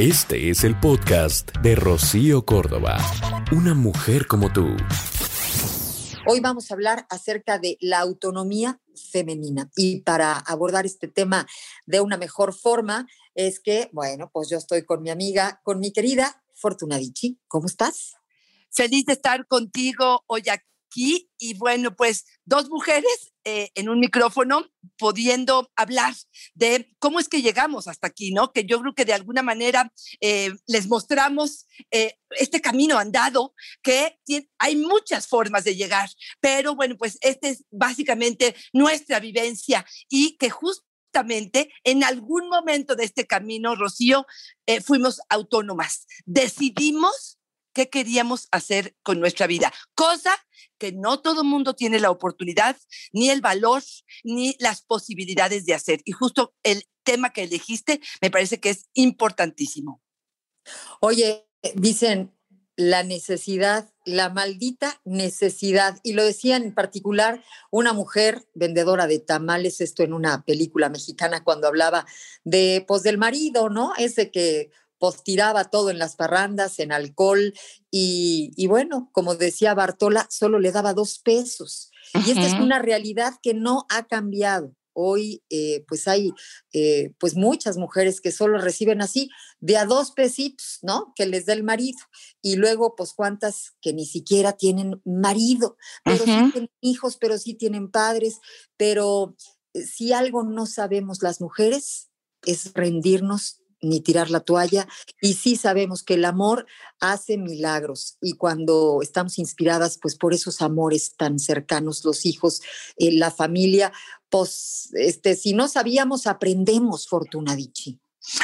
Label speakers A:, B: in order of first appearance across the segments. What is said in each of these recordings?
A: Este es el podcast de Rocío Córdoba. Una mujer como tú.
B: Hoy vamos a hablar acerca de la autonomía femenina. Y para abordar este tema de una mejor forma, es que, bueno, pues yo estoy con mi amiga, con mi querida Fortuna Dichi. ¿Cómo estás?
C: Feliz de estar contigo hoy aquí. Y bueno, pues dos mujeres eh, en un micrófono pudiendo hablar de cómo es que llegamos hasta aquí, ¿no? Que yo creo que de alguna manera eh, les mostramos eh, este camino andado, que hay muchas formas de llegar, pero bueno, pues esta es básicamente nuestra vivencia y que justamente en algún momento de este camino, Rocío, fuimos autónomas. Decidimos qué queríamos hacer con nuestra vida, cosa que no todo mundo tiene la oportunidad, ni el valor, ni las posibilidades de hacer. Y justo el tema que elegiste me parece que es importantísimo.
B: Oye, dicen la necesidad, la maldita necesidad. Y lo decía en particular una mujer vendedora de tamales, esto en una película mexicana cuando hablaba de, pues, del marido, ¿no? Ese que postiraba todo en las parrandas, en alcohol, y, bueno, como decía Bartola, solo le daba dos pesos. Y esta es una realidad que no ha cambiado. Hoy, eh, pues hay eh, pues muchas mujeres que solo reciben así de a dos pesitos, ¿no? Que les da el marido. Y luego, pues cuántas que ni siquiera tienen marido, pero sí tienen hijos, pero sí tienen padres. Pero eh, si algo no sabemos las mujeres es rendirnos ni tirar la toalla. Y sí sabemos que el amor hace milagros y cuando estamos inspiradas pues por esos amores tan cercanos, los hijos, eh, la familia, pues este, si no sabíamos, aprendemos, Fortuna Dichi.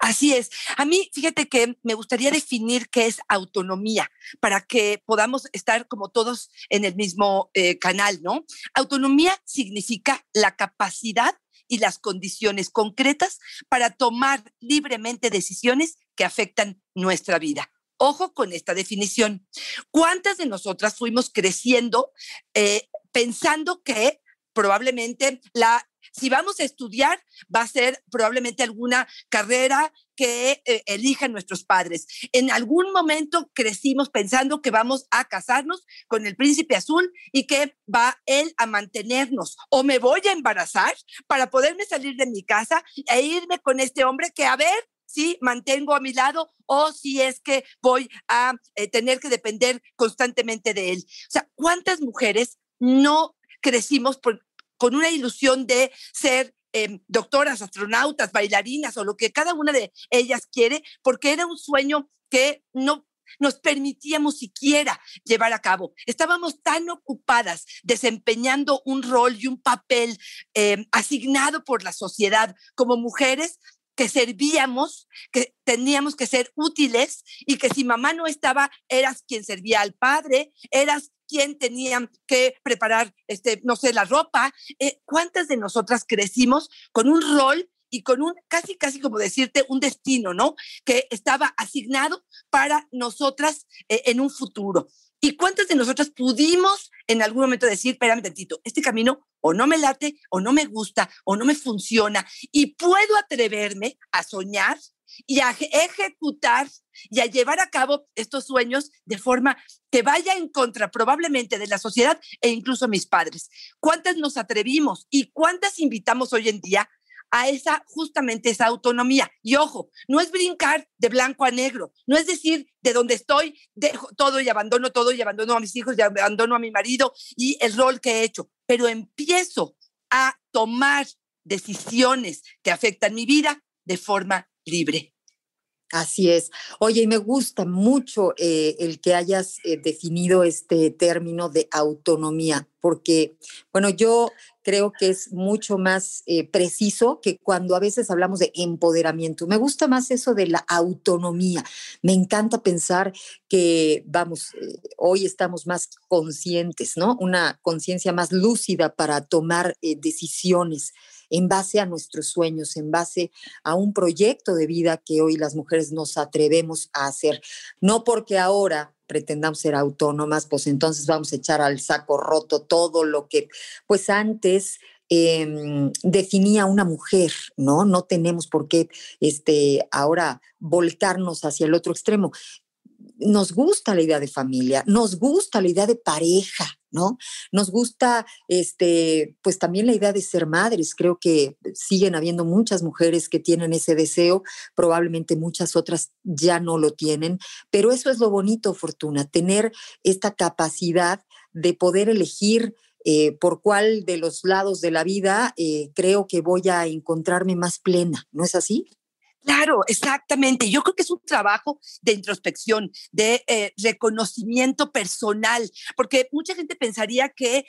C: Así es. A mí, fíjate que me gustaría definir qué es autonomía para que podamos estar como todos en el mismo eh, canal, ¿no? Autonomía significa la capacidad y las condiciones concretas para tomar libremente decisiones que afectan nuestra vida. Ojo con esta definición. ¿Cuántas de nosotras fuimos creciendo eh, pensando que probablemente la si vamos a estudiar, va a ser probablemente alguna carrera que eh, elijan nuestros padres. En algún momento crecimos pensando que vamos a casarnos con el príncipe azul y que va él a mantenernos. O me voy a embarazar para poderme salir de mi casa e irme con este hombre que a ver si mantengo a mi lado o si es que voy a eh, tener que depender constantemente de él. O sea, ¿cuántas mujeres no crecimos por, con una ilusión de ser em, doctoras, astronautas, bailarinas o lo que cada una de ellas quiere, porque era un sueño que no nos permitíamos siquiera llevar a cabo. Estábamos tan ocupadas desempeñando un rol y un papel em, asignado por la sociedad como mujeres que servíamos, que teníamos que ser útiles y que si mamá no estaba, eras quien servía al padre, eras quien tenía que preparar, este, no sé, la ropa. Eh, ¿Cuántas de nosotras crecimos con un rol y con un, casi, casi como decirte, un destino, ¿no? Que estaba asignado para nosotras eh, en un futuro. ¿Y cuántas de nosotras pudimos en algún momento decir, espérame tantito, este camino o no me late, o no me gusta, o no me funciona, y puedo atreverme a soñar y a ejecutar y a llevar a cabo estos sueños de forma que vaya en contra probablemente de la sociedad e incluso mis padres. ¿Cuántas nos atrevimos y cuántas invitamos hoy en día a esa justamente esa autonomía. Y ojo, no es brincar de blanco a negro, no es decir, de donde estoy, dejo todo y abandono todo y abandono a mis hijos y abandono a mi marido y el rol que he hecho, pero empiezo a tomar decisiones que afectan mi vida de forma libre.
B: Así es. Oye, y me gusta mucho eh, el que hayas eh, definido este término de autonomía, porque, bueno, yo creo que es mucho más eh, preciso que cuando a veces hablamos de empoderamiento. Me gusta más eso de la autonomía. Me encanta pensar que, vamos, hoy estamos más conscientes, ¿no? Una conciencia más lúcida para tomar decisiones en base a nuestros sueños, en base a un proyecto de vida que hoy las mujeres nos atrevemos a hacer. No porque ahora pretendamos ser autónomas, pues entonces vamos a echar al saco roto todo lo que, pues antes em, definía una mujer, ¿no? No tenemos por qué este, ahora volcarnos hacia el otro extremo. Nos gusta la idea de familia, nos gusta la idea de pareja, ¿no? Nos gusta, este, pues también la idea de ser madres. Creo que siguen habiendo muchas mujeres que tienen ese deseo, probablemente muchas otras ya no lo tienen, pero eso es lo bonito, Fortuna, tener esta capacidad de poder elegir eh, por cuál de los lados de la vida eh, creo que voy a encontrarme más plena, ¿no es así?
C: Claro, exactamente. Yo creo que es un trabajo de introspección, de eh, reconocimiento personal, porque mucha gente pensaría que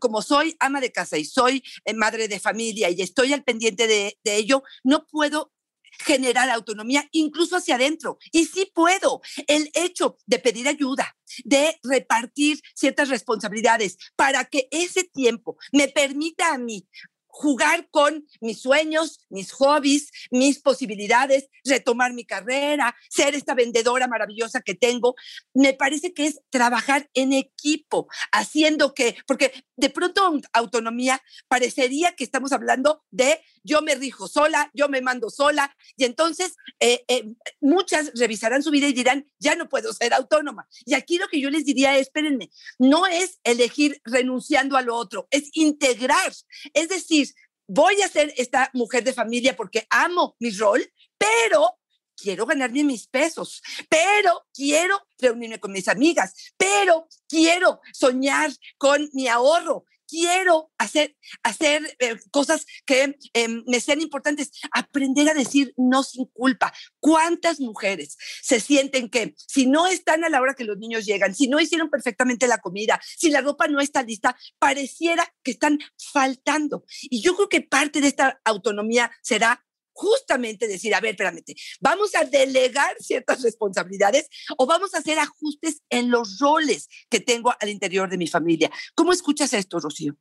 C: como soy ama de casa y soy eh, madre de familia y estoy al pendiente de, de ello, no puedo generar autonomía incluso hacia adentro. Y sí puedo. El hecho de pedir ayuda, de repartir ciertas responsabilidades para que ese tiempo me permita a mí jugar con mis sueños, mis hobbies, mis posibilidades, retomar mi carrera, ser esta vendedora maravillosa que tengo. Me parece que es trabajar en equipo, haciendo que, porque de pronto autonomía parecería que estamos hablando de yo me rijo sola, yo me mando sola, y entonces eh, eh, muchas revisarán su vida y dirán, ya no puedo ser autónoma. Y aquí lo que yo les diría es, espérenme, no es elegir renunciando a lo otro, es integrar, es decir, voy a ser esta mujer de familia porque amo mi rol, pero quiero ganarme mis pesos, pero quiero reunirme con mis amigas, pero quiero soñar con mi ahorro, quiero hacer, hacer eh, cosas que em, me sean importantes, aprender a decir no sin culpa. ¿Cuántas mujeres se sienten que si no están a la hora que los niños llegan, si no hicieron perfectamente la comida, si la ropa no está lista, pareciera que están faltando? Y yo creo que parte de esta autonomía será justamente decir, a ver, espérame, vamos a delegar ciertas responsabilidades o vamos a hacer ajustes en los roles que tengo al interior de mi familia. ¿Cómo escuchas esto, Rocío?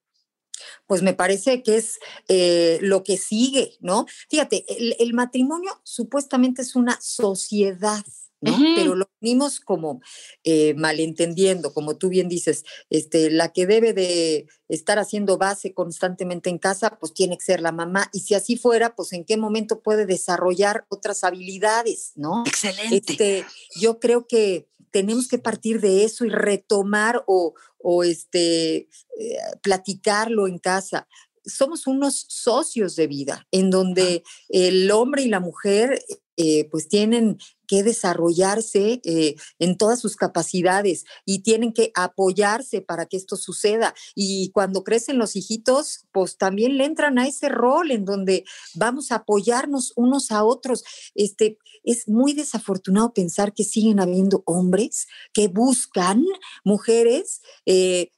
B: Pues me parece que es eh, lo que sigue, ¿no? Fíjate, el matrimonio supuestamente es una sociedad pero lo venimos como eh, malentendiendo, como tú bien dices, este, la que debe de estar haciendo base constantemente en casa, pues tiene que ser la mamá. Y si así fuera, pues en qué momento puede desarrollar otras habilidades, ¿no?
C: Excelente.
B: Este, yo creo que tenemos que partir de eso y retomar o, o este, eh, platicarlo en casa somos unos socios de vida en donde el hombre y la mujer eh, pues tienen que desarrollarse eh, en todas sus capacidades y tienen que apoyarse para que esto suceda. Y cuando crecen los hijitos, pues también le entran a ese rol en donde vamos a apoyarnos unos a otros. Este, es muy desafortunado pensar que siguen habiendo hombres que buscan mujeres eh,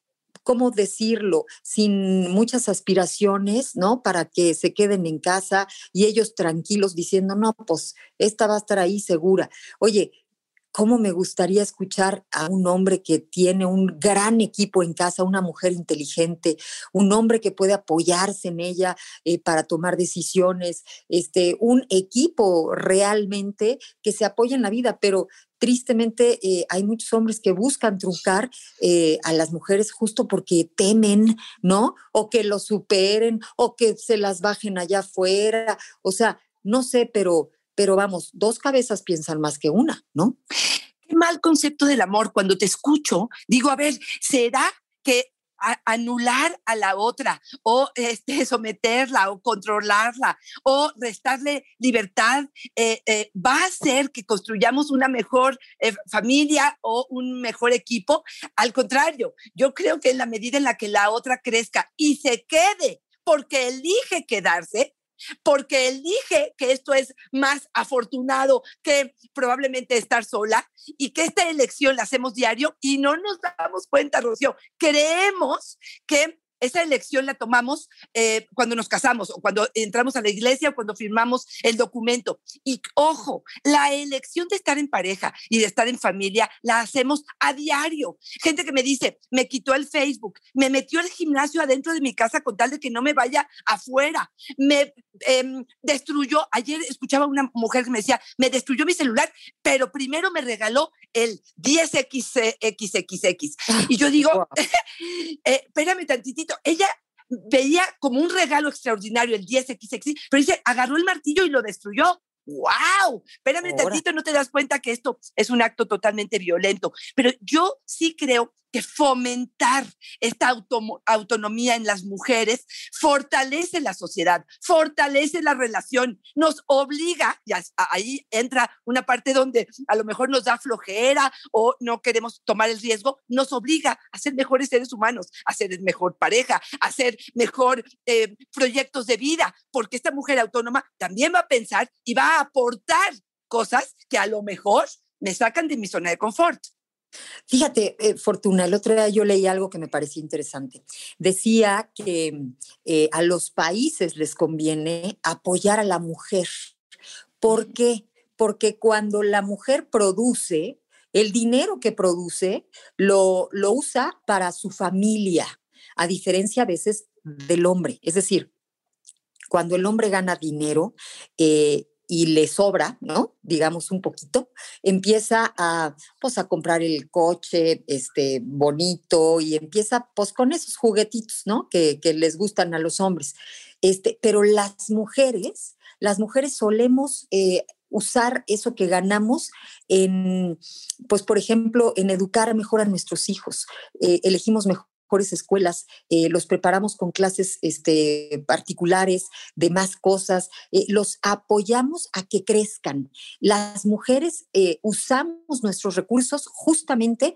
B: ¿cómo decirlo? Sin muchas aspiraciones, ¿no? Para que se queden en casa y ellos tranquilos diciendo, no, pues esta va a estar ahí segura. Oye, cómo me gustaría escuchar a un hombre que tiene un gran equipo en casa, una mujer inteligente, un hombre que puede apoyarse en ella eh, para tomar decisiones, este, un equipo realmente que se apoya en la vida, pero tristemente eh, hay muchos hombres que buscan truncar eh, a las mujeres justo porque temen, ¿no? O que lo superen, o que se las bajen allá afuera, o sea, no sé, pero pero vamos, dos cabezas piensan más que una, ¿no?
C: Qué mal concepto del amor. Cuando te escucho, digo, a ver, ¿será que anular a la otra o este, someterla o controlarla o restarle libertad eh, eh, va a hacer que construyamos una mejor eh, familia o un mejor equipo. Al contrario, yo creo que en la medida en la que la otra crezca y se quede porque elige quedarse, porque elige que esto es más afortunado que probablemente estar sola y que esta elección la hacemos diario y no nos damos cuenta, Rocío. Creemos que esa elección la tomamos eh, cuando nos casamos o cuando entramos a la iglesia o cuando firmamos el documento. Y ojo, la elección de estar en pareja y de estar en familia la hacemos a diario. Gente que me dice, me quitó el Facebook, me metió el gimnasio adentro de mi casa con tal de que no me vaya afuera, me em, destruyó, ayer escuchaba una mujer que me decía, me destruyó mi celular, pero primero me regaló el 10XXX. Y yo digo, eh, espérame tantitito, ella veía como un regalo extraordinario el 10XX, pero dice, agarró el martillo y lo destruyó. ¡Wow! Espérame tantito, no te das cuenta que esto es un acto totalmente violento. Pero yo sí creo que fomentar esta autonomía en las mujeres fortalece la sociedad, fortalece la relación, nos obliga, y ahí entra una parte donde a lo mejor nos da flojera o no queremos tomar el riesgo, nos obliga a ser mejores seres humanos, a ser mejor pareja, a ser mejor eh, proyectos de vida, porque esta mujer autónoma también va a pensar y va a aportar cosas que a lo mejor me sacan de mi zona de confort.
B: Fíjate, eh, Fortuna, el otro día yo leí algo que me parecía interesante. Decía que eh, a los países les conviene apoyar a la mujer. ¿Por qué? Porque cuando la mujer produce, el dinero que produce lo, lo usa para su familia, a diferencia a veces del hombre. Es decir, cuando el hombre gana dinero, eh, y le sobra, ¿no? Digamos un poquito, empieza a, pues, a comprar el coche, este, bonito y empieza, pues, con esos juguetitos, ¿no? Que, les gustan a los hombres. Este, pero las mujeres, las mujeres solemos eh, usar eso que ganamos en, pues, por ejemplo, en educar mejor a nuestros hijos. Eh, elegimos mejor mejores escuelas, eh, los preparamos con clases este, particulares de más cosas, eh, los apoyamos a que crezcan. Las mujeres eh, usamos nuestros recursos justamente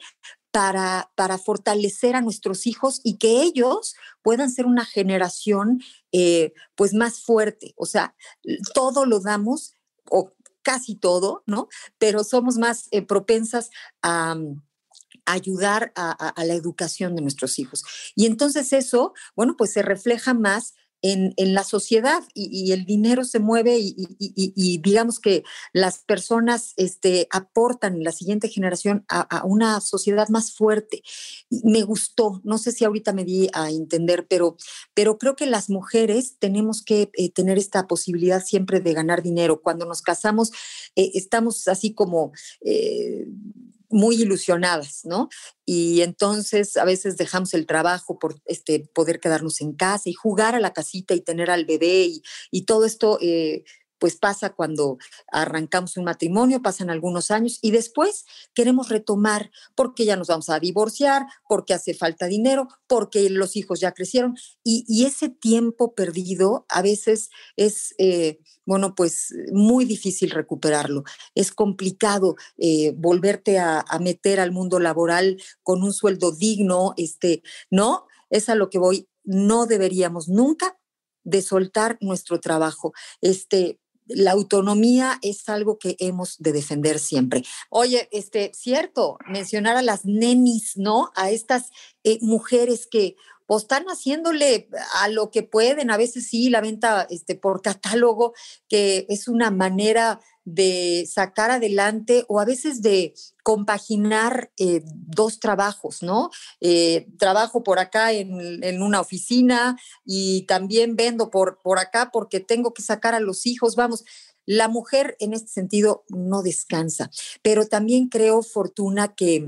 B: para, para, fortalecer a nuestros hijos y que ellos puedan ser una generación pues más fuerte. O sea, todo lo damos, o casi todo, ¿no? Pero somos más propensas a ayudar a, la educación de nuestros hijos. Y entonces eso, bueno, pues se refleja más en, la sociedad y, el dinero se mueve y, digamos que las personas este, aportan en la siguiente generación a, una sociedad más fuerte. Me gustó, no sé si ahorita me di a entender, pero, pero creo que las mujeres tenemos que eh, tener esta posibilidad siempre de ganar dinero. Cuando nos casamos, eh, estamos así como... Eh, muy ilusionadas, ¿no? Y entonces a veces dejamos el trabajo por este, poder quedarnos en casa y jugar a la casita y tener al bebé y, todo esto eh, pues pasa cuando arrancamos un matrimonio, pasan algunos años y después queremos retomar porque ya nos vamos a divorciar, porque hace falta dinero, porque los hijos ya crecieron y, ese tiempo perdido a veces es, eh, bueno, pues muy difícil recuperarlo. Es complicado eh, volverte a, meter al mundo laboral con un sueldo digno, este, ¿no? Es a lo que voy. No deberíamos nunca de soltar nuestro trabajo. Este, la autonomía es algo que hemos de defender siempre. Oye, este, cierto, mencionar a las nenis, ¿no? A estas eh, mujeres que pues, están haciéndole a lo que pueden, a veces sí, la venta este, por catálogo, que es una manera de sacar adelante o a veces de compaginar eh, dos trabajos, ¿no? Eh, trabajo por acá en, en, una oficina y también vendo por, por acá porque tengo que sacar a los hijos, vamos. La mujer en este sentido no descansa, pero también creo, Fortuna, que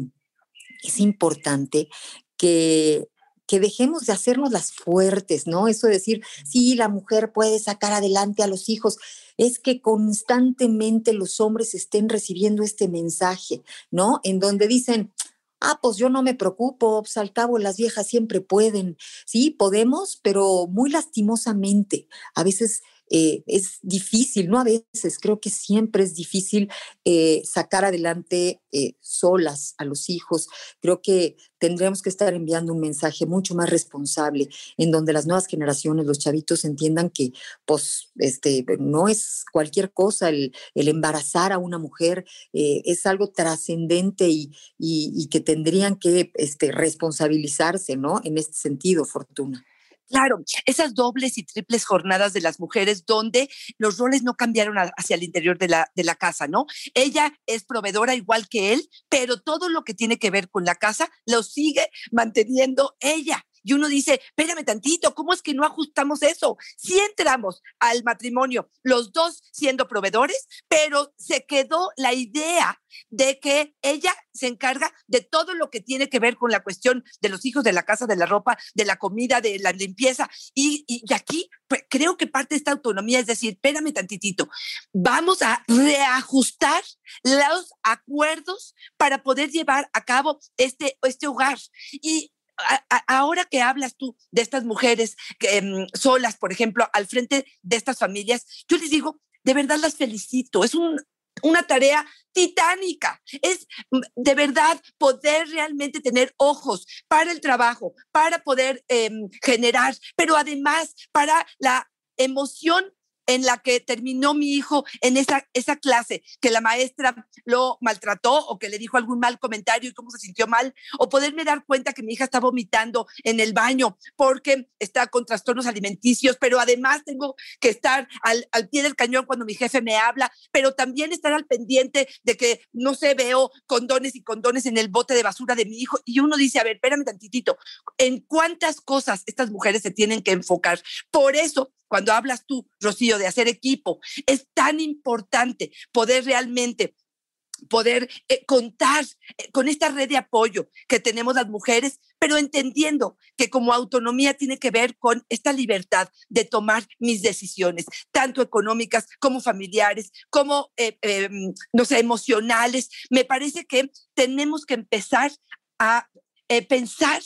B: es importante que que dejemos de hacernos las fuertes, ¿no? Eso de decir, sí, la mujer puede sacar adelante a los hijos, es que constantemente los hombres estén recibiendo este mensaje, ¿no? En donde dicen, ah, pues yo no me preocupo, pues al cabo las viejas siempre pueden, sí, podemos, pero muy lastimosamente. A veces eh, es difícil, no a veces, creo que siempre es difícil eh, sacar adelante eh, solas a los hijos. Creo que tendríamos que estar enviando un mensaje mucho más responsable, en donde las nuevas generaciones, los chavitos entiendan que pues, este, no es cualquier cosa el, embarazar a una mujer, es algo trascendente y, y, que tendrían que este, responsabilizarse, ¿no? En este sentido, Fortuna.
C: Claro, esas dobles y triples jornadas de las mujeres donde los roles no cambiaron hacia el interior de la, de la casa, ¿no? Ella es proveedora igual que él, pero todo lo que tiene que ver con la casa lo sigue manteniendo ella. Y uno dice, espérame tantito, ¿cómo es que no ajustamos eso? Si entramos al matrimonio, los dos siendo proveedores, pero se quedó la idea de que ella se encarga de todo lo que tiene que ver con la cuestión de los hijos, de la casa, de la ropa, de la comida, de la limpieza. Y, y aquí pues, creo que parte de esta autonomía es decir, espérame tantitito, vamos a reajustar los acuerdos para poder llevar a cabo este, este hogar. Y ahora que hablas tú de estas mujeres em, solas, por ejemplo, al frente de estas familias, yo les digo, de verdad las felicito. Es una tarea titánica. Es mm, de verdad poder realmente tener ojos para el trabajo, para poder em, generar, pero además para la emoción en la que terminó mi hijo en esa, esa clase, que la maestra lo maltrató o que le dijo algún mal comentario y cómo se sintió mal, o poderme dar cuenta que mi hija está vomitando en el baño porque está con trastornos alimenticios, pero además tengo que estar al, al pie del cañón cuando mi jefe me habla, pero también estar al pendiente de que no se veo condones y condones en el bote de basura de mi hijo. Y uno dice, a ver, espérame tantitito, ¿en cuántas cosas estas mujeres se tienen que enfocar? Por eso cuando hablas tú, Rocío, de hacer equipo, es tan importante poder realmente poder eh, contar eh, con esta red de apoyo que tenemos las mujeres, pero entendiendo que como autonomía tiene que ver con esta libertad de tomar mis decisiones, tanto económicas como familiares, como, eh, em, no sé, emocionales. Me parece que tenemos que empezar a pensar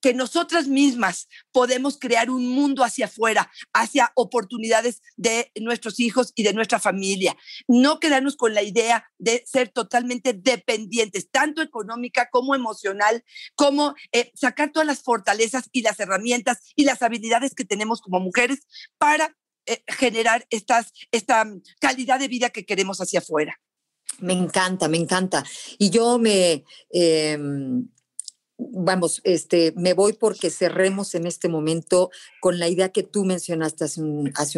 C: que nosotras mismas podemos crear un mundo hacia afuera, hacia oportunidades de nuestros hijos y de nuestra familia. No quedarnos con la idea de ser totalmente dependientes, tanto económica como emocional, como eh, sacar todas las fortalezas y las herramientas y las habilidades que tenemos como mujeres para eh, generar estas, esta calidad de vida que queremos hacia afuera.
B: Me encanta, me encanta. Y yo me... Em, vamos, este, me voy porque cerremos en este momento con la idea que tú mencionaste hace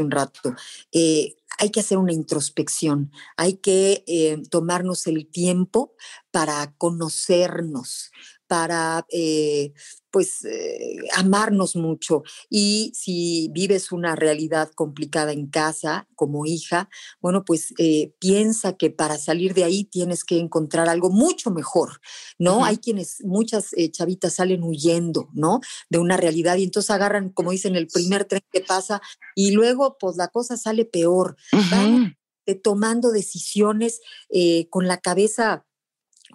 B: un, rato. Eh, hay que hacer una introspección, hay que eh, tomarnos el tiempo para conocernos, para eh, pues eh, amarnos mucho. Y si vives una realidad complicada en casa como hija, bueno, pues eh, piensa que para salir de ahí tienes que encontrar algo mucho mejor, ¿no? Hay quienes, muchas chavitas salen huyendo, ¿no? De una realidad y entonces agarran, como dicen, el primer tren que pasa y luego pues la cosa sale peor. Van tomando decisiones con la cabeza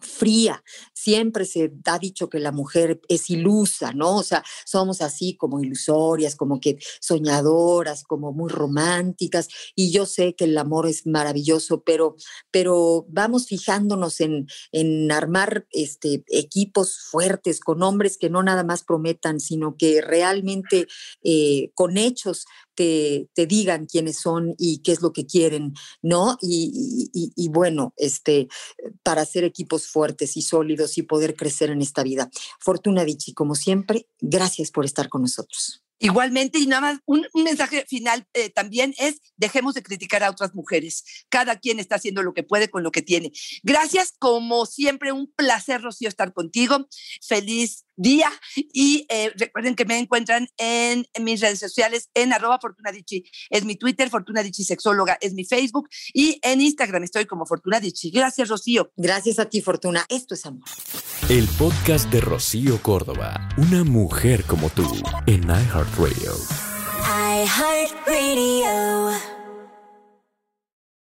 B: fría. Siempre se ha dicho que la mujer es ilusa, ¿no? O sea, somos así como ilusorias, como que soñadoras, como muy románticas. Y yo sé que el amor es maravilloso, pero, pero vamos fijándonos en, en armar este, equipos fuertes con hombres que no nada más prometan, sino que realmente eh, con hechos te, digan quiénes son y qué es lo que quieren, ¿no? Y, bueno, este, para hacer equipos fuertes y sólidos y poder crecer en esta vida. Fortuna Dichi, como siempre, gracias por estar con nosotros.
C: Igualmente, y nada más, un, mensaje final eh, también es, dejemos de criticar a otras mujeres. Cada quien está haciendo lo que puede con lo que tiene. Gracias, como siempre, un placer, Rocío, estar contigo. Feliz día y eh, recuerden que me encuentran en, mis redes sociales en arroba fortunadichi, es mi Twitter, fortunadichi sexóloga, es mi Facebook y en Instagram estoy como fortunadichi. Gracias, Rocío.
B: Gracias a ti, Fortuna. Esto es amor.
A: El podcast de Rocío Córdoba, una mujer como tú, en iHeartRadio. iHeartRadio.